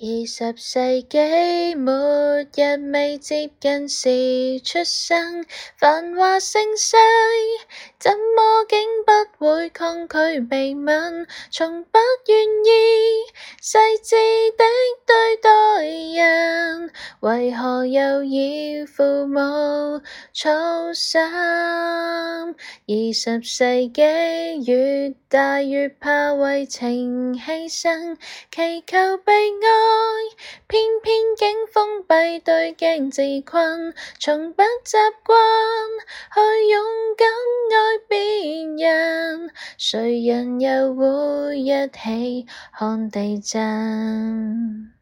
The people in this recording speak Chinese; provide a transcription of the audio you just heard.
二十世纪末日未接近时出生，繁华盛世，怎么竟不会抗拒被吻？从不愿意细致的对待人，为何又要父母操心？二十世纪越大越怕为情牺牲，祈求被爱，偏偏竟封闭对镜自困，从不习惯去勇敢爱别人，谁人又会一起看地震？